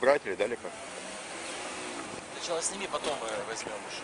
брать или дали как? Сначала сними, потом мы возьмем уже.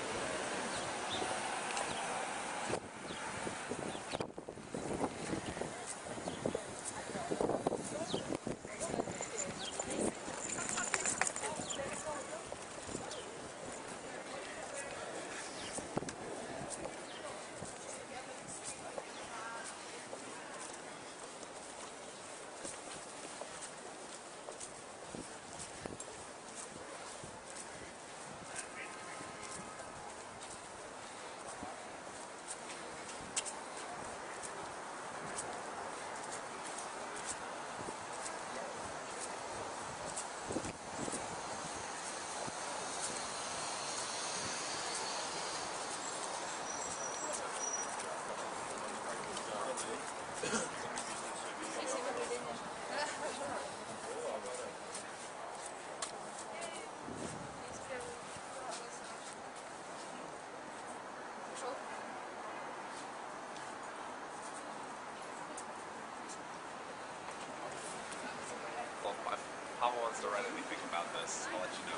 Write anything about this, I'll let you know.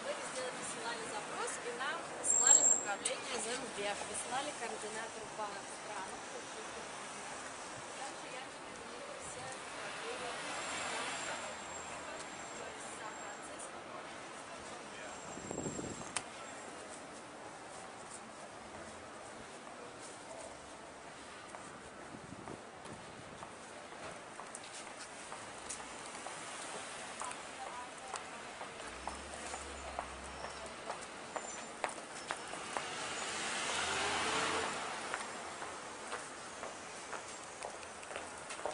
Вы сделали присылали запрос, и нам прислали направление ЗМБ, прислали координатор банка.